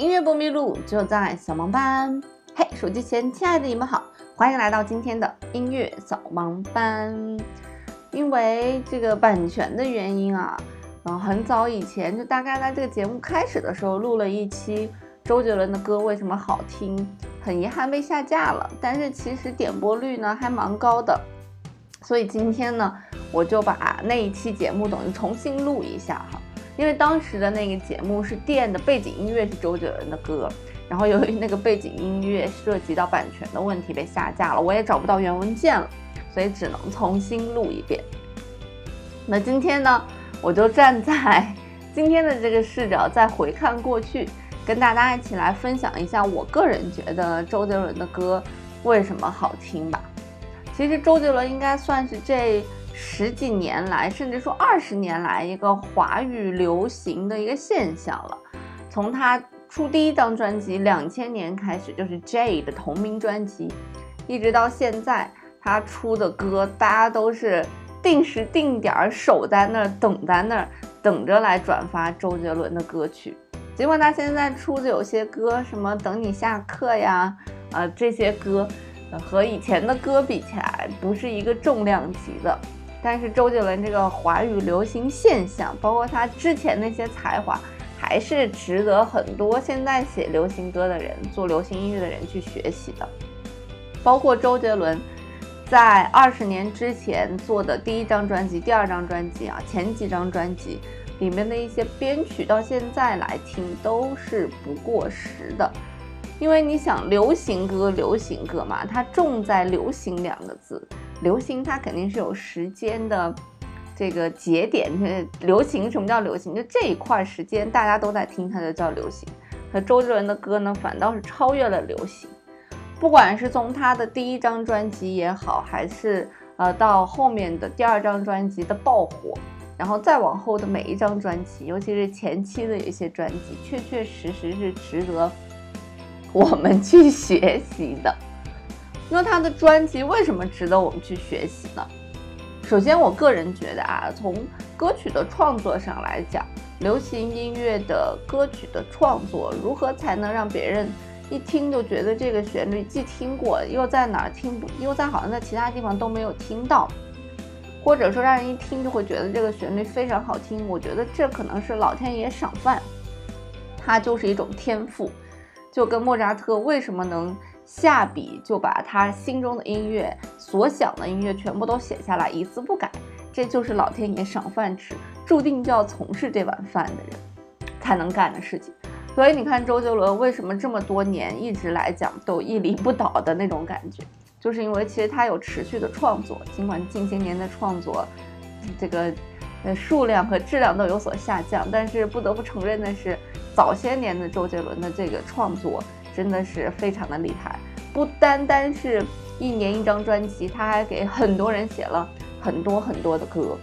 音乐不迷路，就在小盲班。嘿，手机前亲爱的你们好，欢迎来到今天的音乐小盲班。因为这个版权的原因啊，嗯，很早以前就大概在这个节目开始的时候录了一期周杰伦的歌为什么好听，很遗憾被下架了。但是其实点播率呢还蛮高的，所以今天呢我就把那一期节目等于重新录一下哈。因为当时的那个节目是电的背景音乐是周杰伦的歌，然后由于那个背景音乐涉及到版权的问题被下架了，我也找不到原文件了，所以只能重新录一遍。那今天呢，我就站在今天的这个视角再回看过去，跟大家一起来分享一下我个人觉得周杰伦的歌为什么好听吧。其实周杰伦应该算是这。十几年来，甚至说二十年来，一个华语流行的一个现象了。从他出第一张专辑两千年开始，就是 J 的同名专辑，一直到现在，他出的歌，大家都是定时定点守在那儿，等在那儿，等着来转发周杰伦的歌曲。尽管他现在出的有些歌，什么等你下课呀，呃，这些歌，和以前的歌比起来，不是一个重量级的。但是周杰伦这个华语流行现象，包括他之前那些才华，还是值得很多现在写流行歌的人、做流行音乐的人去学习的。包括周杰伦在二十年之前做的第一张专辑、第二张专辑啊，前几张专辑里面的一些编曲，到现在来听都是不过时的。因为你想，流行歌，流行歌嘛，它重在“流行”两个字。流行它肯定是有时间的，这个节点。流行什么叫流行？就这一块时间大家都在听，它就叫流行。那周杰伦的歌呢，反倒是超越了流行。不管是从他的第一张专辑也好，还是呃到后面的第二张专辑的爆火，然后再往后的每一张专辑，尤其是前期的一些专辑，确确实实是值得我们去学习的。那他的专辑为什么值得我们去学习呢？首先，我个人觉得啊，从歌曲的创作上来讲，流行音乐的歌曲的创作，如何才能让别人一听就觉得这个旋律既听过，又在哪儿听不，又在好像在其他地方都没有听到，或者说让人一听就会觉得这个旋律非常好听。我觉得这可能是老天爷赏饭，它就是一种天赋，就跟莫扎特为什么能。下笔就把他心中的音乐、所想的音乐全部都写下来，一字不改。这就是老天爷赏饭吃，注定就要从事这碗饭的人才能干的事情。所以你看，周杰伦为什么这么多年一直来讲都屹立不倒的那种感觉，就是因为其实他有持续的创作。尽管近些年的创作，这个呃数量和质量都有所下降，但是不得不承认的是，早些年的周杰伦的这个创作。真的是非常的厉害，不单单是一年一张专辑，他还给很多人写了很多很多的歌，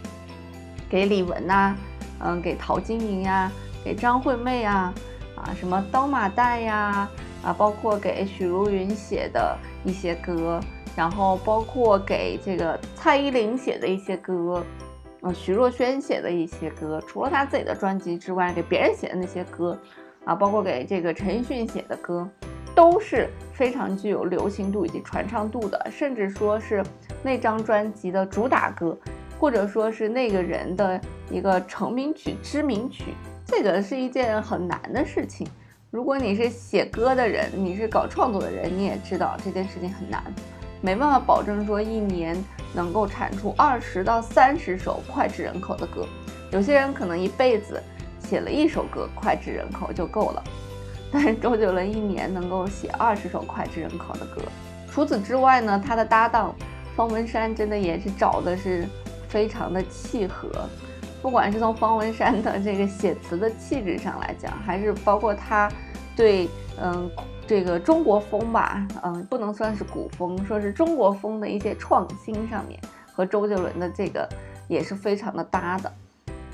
给李玟呐，嗯，给陶晶莹呀，给张惠妹呀，啊，什么刀马旦呀，啊，包括给许茹芸写的一些歌，然后包括给这个蔡依林写的一些歌，嗯，徐若瑄写的一些歌，除了他自己的专辑之外，给别人写的那些歌。啊，包括给这个陈奕迅写的歌，都是非常具有流行度以及传唱度的，甚至说是那张专辑的主打歌，或者说是那个人的一个成名曲、知名曲。这个是一件很难的事情。如果你是写歌的人，你是搞创作的人，你也知道这件事情很难，没办法保证说一年能够产出二十到三十首脍炙人口的歌。有些人可能一辈子。写了一首歌脍炙人口就够了，但是周杰伦一年能够写二十首脍炙人口的歌。除此之外呢，他的搭档方文山真的也是找的是非常的契合，不管是从方文山的这个写词的气质上来讲，还是包括他对嗯这个中国风吧，嗯不能算是古风，说是中国风的一些创新上面，和周杰伦的这个也是非常的搭的。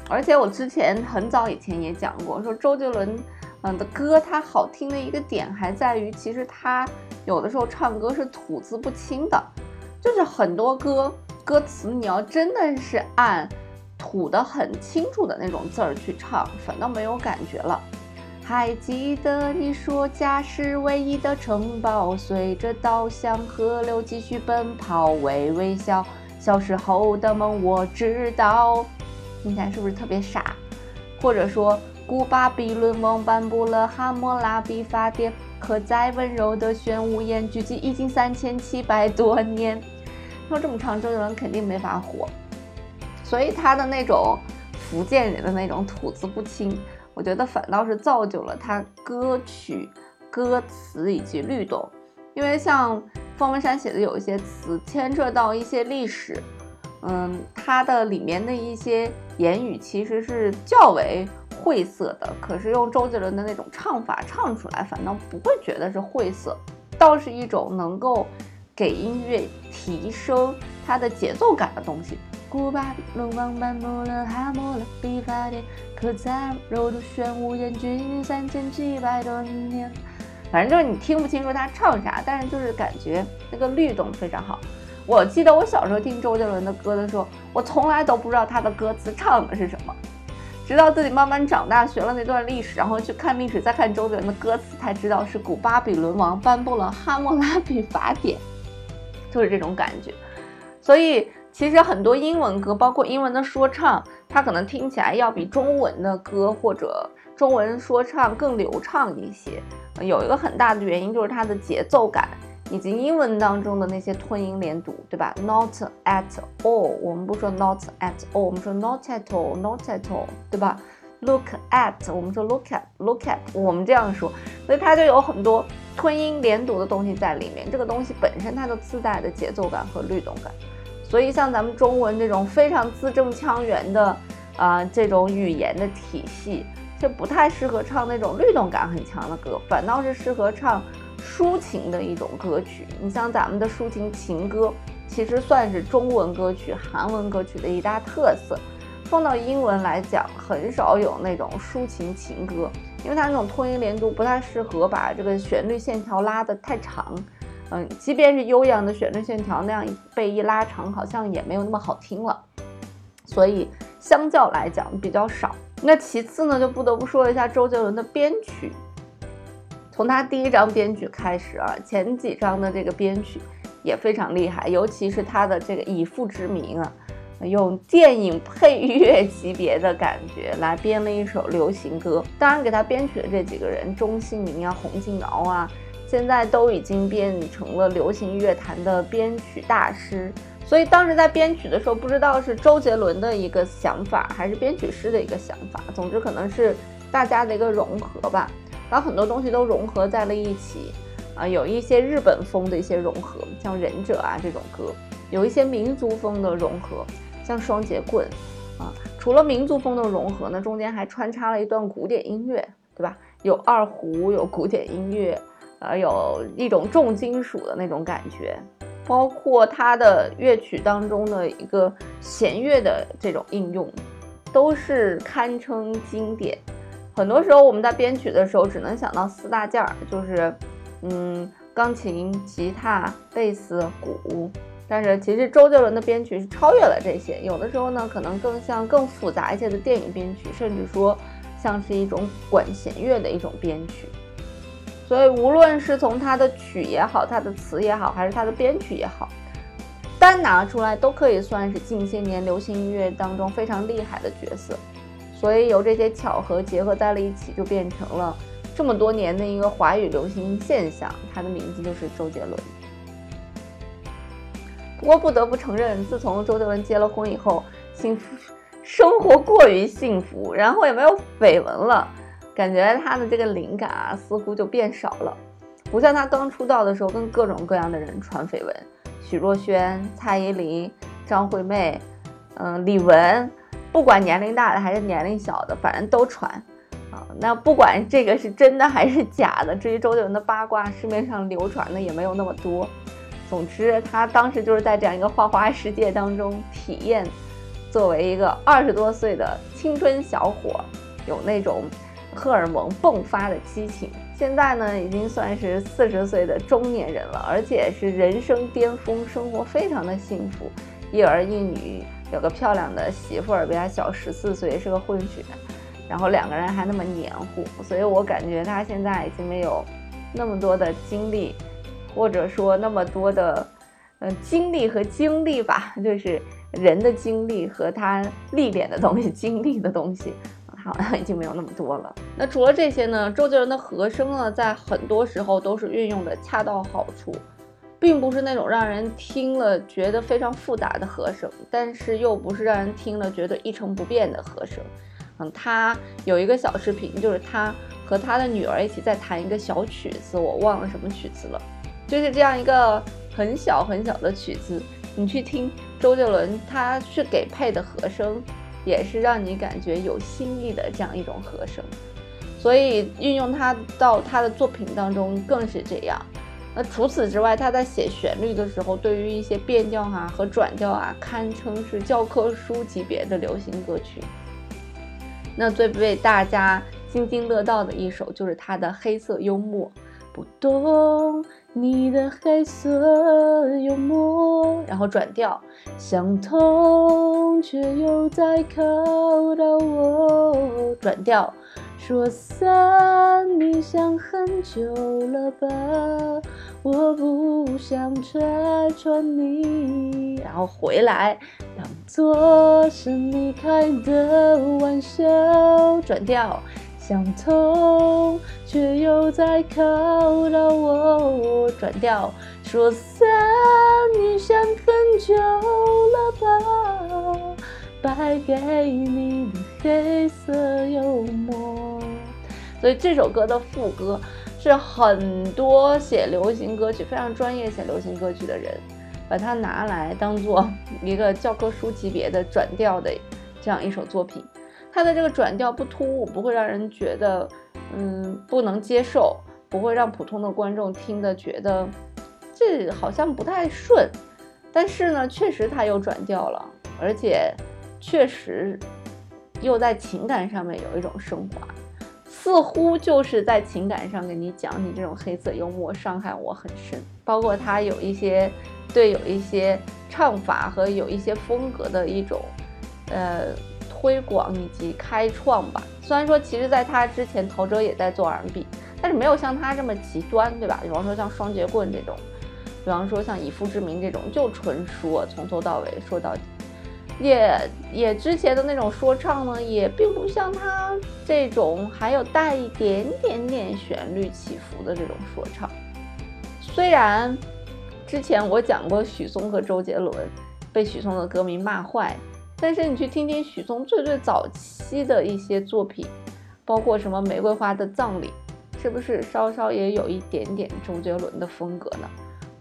而且我之前很早以前也讲过，说周杰伦，嗯的歌，他好听的一个点还在于，其实他有的时候唱歌是吐字不清的，就是很多歌歌词你要真的是按吐的很清楚的那种字儿去唱，反倒没有感觉了。还记得你说家是唯一的城堡，随着稻香河流继续奔跑，微微笑。小时候的梦我知道，听起来是不是特别傻？或者说，古巴比伦王颁布了哈谟拉比法典，可再温柔的玄武岩距今已经三千七百多年。说这么长，周杰伦肯定没法火，所以他的那种福建人的那种吐字不清。我觉得反倒是造就了他歌曲、歌词以及律动，因为像方文山写的有一些词牵扯到一些历史，嗯，他的里面的一些言语其实是较为晦涩的，可是用周杰伦的那种唱法唱出来，反倒不会觉得是晦涩，倒是一种能够给音乐提升它的节奏感的东西。古巴比伦王颁布了哈谟拉比法典，可在柔的玄武岩距今三千七百多年。反正就是你听不清楚他唱啥，但是就是感觉那个律动非常好。我记得我小时候听周杰伦的歌的时候，我从来都不知道他的歌词唱的是什么，直到自己慢慢长大，学了那段历史，然后去看历史，再看周杰伦的歌词，才知道是古巴比伦王颁布了哈谟拉比法典，就是这种感觉。所以。其实很多英文歌，包括英文的说唱，它可能听起来要比中文的歌或者中文说唱更流畅一些。有一个很大的原因就是它的节奏感，以及英文当中的那些吞音连读，对吧？Not at all，我们不说 not at all，我们说 not at all，not at all，对吧？Look at，我们说 look at，look at，我们这样说，所以它就有很多吞音连读的东西在里面。这个东西本身它就自带的节奏感和律动感。所以，像咱们中文这种非常字正腔圆的，啊，这种语言的体系，就不太适合唱那种律动感很强的歌，反倒是适合唱抒情的一种歌曲。你像咱们的抒情情歌，其实算是中文歌曲、韩文歌曲的一大特色。放到英文来讲，很少有那种抒情情歌，因为它那种拖音连读不太适合把这个旋律线条拉得太长。嗯，即便是悠扬的旋律线条，那样被一拉长，好像也没有那么好听了。所以相较来讲比较少。那其次呢，就不得不说一下周杰伦的编曲。从他第一张编曲开始啊，前几张的这个编曲也非常厉害，尤其是他的这个以父之名啊，用电影配乐级别的感觉来编了一首流行歌。当然，给他编曲的这几个人，钟兴民啊，洪金尧啊。现在都已经变成了流行乐坛的编曲大师，所以当时在编曲的时候，不知道是周杰伦的一个想法，还是编曲师的一个想法。总之可能是大家的一个融合吧，把很多东西都融合在了一起啊，有一些日本风的一些融合，像忍者啊这种歌，有一些民族风的融合，像双节棍啊。除了民族风的融合呢，中间还穿插了一段古典音乐，对吧？有二胡，有古典音乐。呃，有一种重金属的那种感觉，包括它的乐曲当中的一个弦乐的这种应用，都是堪称经典。很多时候我们在编曲的时候，只能想到四大件儿，就是嗯，钢琴、吉他、贝斯、鼓。但是其实周杰伦的编曲是超越了这些，有的时候呢，可能更像更复杂一些的电影编曲，甚至说像是一种管弦乐的一种编曲。所以，无论是从他的曲也好，他的词也好，还是他的编曲也好，单拿出来都可以算是近些年流行音乐当中非常厉害的角色。所以，由这些巧合结合在了一起，就变成了这么多年的一个华语流行现象。他的名字就是周杰伦。不过，不得不承认，自从周杰伦结了婚以后，幸福生活过于幸福，然后也没有绯闻了。感觉他的这个灵感啊，似乎就变少了，不像他刚出道的时候，跟各种各样的人传绯闻，许若萱、蔡依林、张惠妹，嗯，李玟，不管年龄大的还是年龄小的，反正都传啊。那不管这个是真的还是假的，至于周杰伦的八卦，市面上流传的也没有那么多。总之，他当时就是在这样一个花花世界当中体验，作为一个二十多岁的青春小伙，有那种。荷尔蒙迸发的激情，现在呢已经算是四十岁的中年人了，而且是人生巅峰，生活非常的幸福，一儿一女，有个漂亮的媳妇儿，比他小十四岁，是个混血，然后两个人还那么黏糊，所以我感觉他现在已经没有那么多的精力，或者说那么多的，呃，精力和精力吧，就是人的精力和他历练的东西、经历的东西，好像已经没有那么多了。那除了这些呢，周杰伦的和声呢，在很多时候都是运用的恰到好处。并不是那种让人听了觉得非常复杂的和声，但是又不是让人听了觉得一成不变的和声。嗯，他有一个小视频，就是他和他的女儿一起在弹一个小曲子，我忘了什么曲子了，就是这样一个很小很小的曲子。你去听周杰伦，他是给配的和声，也是让你感觉有新意的这样一种和声，所以运用它到他的作品当中更是这样。那除此之外，他在写旋律的时候，对于一些变调啊和转调啊，堪称是教科书级别的流行歌曲。那最被大家津津乐道的一首，就是他的黑色幽默。不懂你的黑色幽默，然后转调，想通却又在考到我，转调。说散，你想很久了吧？我不想拆穿你，然后回来，当作是你开的玩笑。转调，想通却又在考到我。转调，说散，你想很久了吧？败给你的黑色幽默，所以这首歌的副歌是很多写流行歌曲、非常专业写流行歌曲的人把它拿来当做一个教科书级别的转调的这样一首作品。它的这个转调不突兀，不会让人觉得嗯不能接受，不会让普通的观众听的觉得这好像不太顺。但是呢，确实它又转调了，而且。确实，又在情感上面有一种升华，似乎就是在情感上跟你讲，你这种黑色幽默伤害我很深。包括他有一些对有一些唱法和有一些风格的一种呃推广以及开创吧。虽然说其实在他之前，陶喆也在做 R&B，但是没有像他这么极端，对吧？比方说像双截棍这种，比方说像以父之名这种，就纯说从头到尾说到底。也也之前的那种说唱呢，也并不像他这种还有带一点点点旋律起伏的这种说唱。虽然之前我讲过许嵩和周杰伦被许嵩的歌迷骂坏，但是你去听听许嵩最最早期的一些作品，包括什么《玫瑰花的葬礼》，是不是稍稍也有一点点周杰伦的风格呢？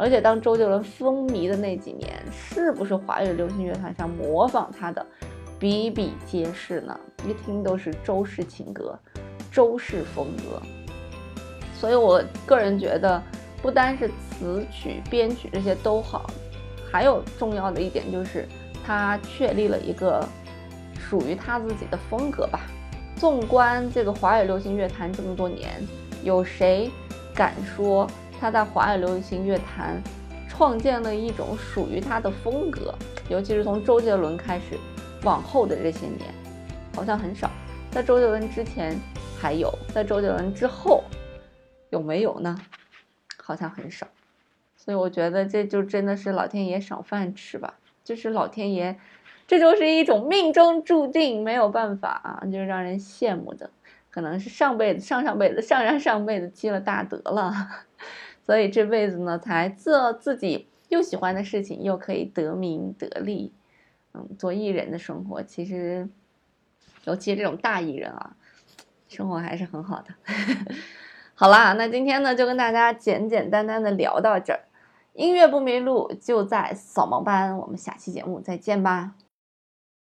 而且当周杰伦风靡的那几年，是不是华语流行乐坛上模仿他的比比皆是呢？一听都是周氏情歌、周氏风格。所以我个人觉得，不单是词曲编曲这些都好，还有重要的一点就是他确立了一个属于他自己的风格吧。纵观这个华语流行乐坛这么多年，有谁敢说？他在华语流行乐坛创建了一种属于他的风格，尤其是从周杰伦开始往后的这些年，好像很少。在周杰伦之前还有，在周杰伦之后有没有呢？好像很少。所以我觉得这就真的是老天爷赏饭吃吧，就是老天爷，这就是一种命中注定，没有办法啊，就让人羡慕的，可能是上辈子、上上辈子、上上上辈子积了大德了。所以这辈子呢，才做自己又喜欢的事情，又可以得名得利，嗯，做艺人的生活，其实，尤其这种大艺人啊，生活还是很好的。好啦，那今天呢，就跟大家简简单单的聊到这儿，音乐不迷路，就在扫盲班，我们下期节目再见吧。